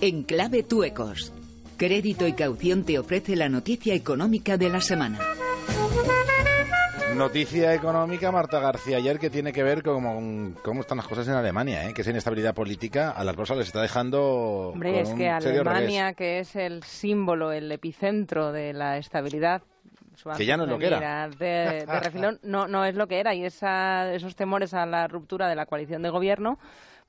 en clave Tuecos. Crédito y caución te ofrece la noticia económica de la semana. Noticia económica, Marta García, ayer que tiene que ver con cómo están las cosas en Alemania, ¿eh? que esa inestabilidad política a las bolsas les está dejando. Hombre, es que Alemania, que es el símbolo, el epicentro de la estabilidad que ya no es lo que era. De, refilón, no, no es lo que era. Y esa, esos temores a la ruptura de la coalición de gobierno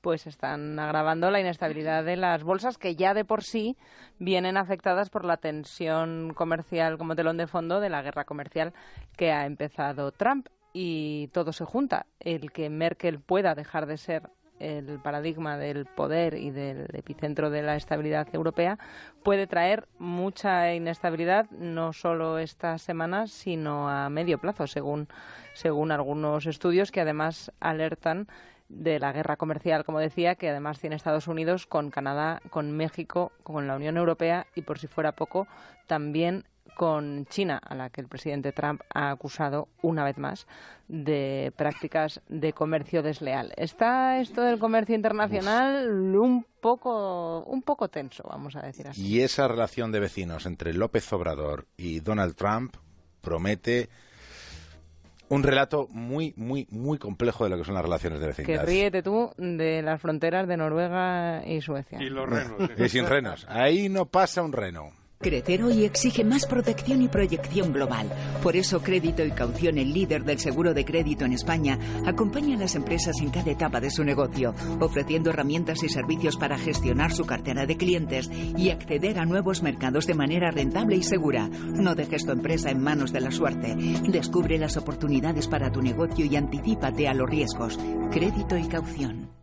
pues están agravando la inestabilidad de las bolsas que ya de por sí vienen afectadas por la tensión comercial como telón de fondo de la guerra comercial que ha empezado Trump y todo se junta. El que Merkel pueda dejar de ser el paradigma del poder y del epicentro de la estabilidad europea puede traer mucha inestabilidad no solo estas semanas sino a medio plazo según según algunos estudios que además alertan de la guerra comercial, como decía, que además tiene Estados Unidos con Canadá, con México, con la Unión Europea y, por si fuera poco, también con China, a la que el presidente Trump ha acusado una vez más de prácticas de comercio desleal. Está esto del comercio internacional un poco un poco tenso, vamos a decir así. Y esa relación de vecinos entre López Obrador y Donald Trump promete un relato muy, muy, muy complejo de lo que son las relaciones de vecindad. Que ríete tú de las fronteras de Noruega y Suecia. Y los renos. y sin renos. Ahí no pasa un reno. Crecer hoy exige más protección y proyección global. Por eso Crédito y Caución, el líder del seguro de crédito en España, acompaña a las empresas en cada etapa de su negocio, ofreciendo herramientas y servicios para gestionar su cartera de clientes y acceder a nuevos mercados de manera rentable y segura. No dejes tu empresa en manos de la suerte. Descubre las oportunidades para tu negocio y anticípate a los riesgos. Crédito y Caución.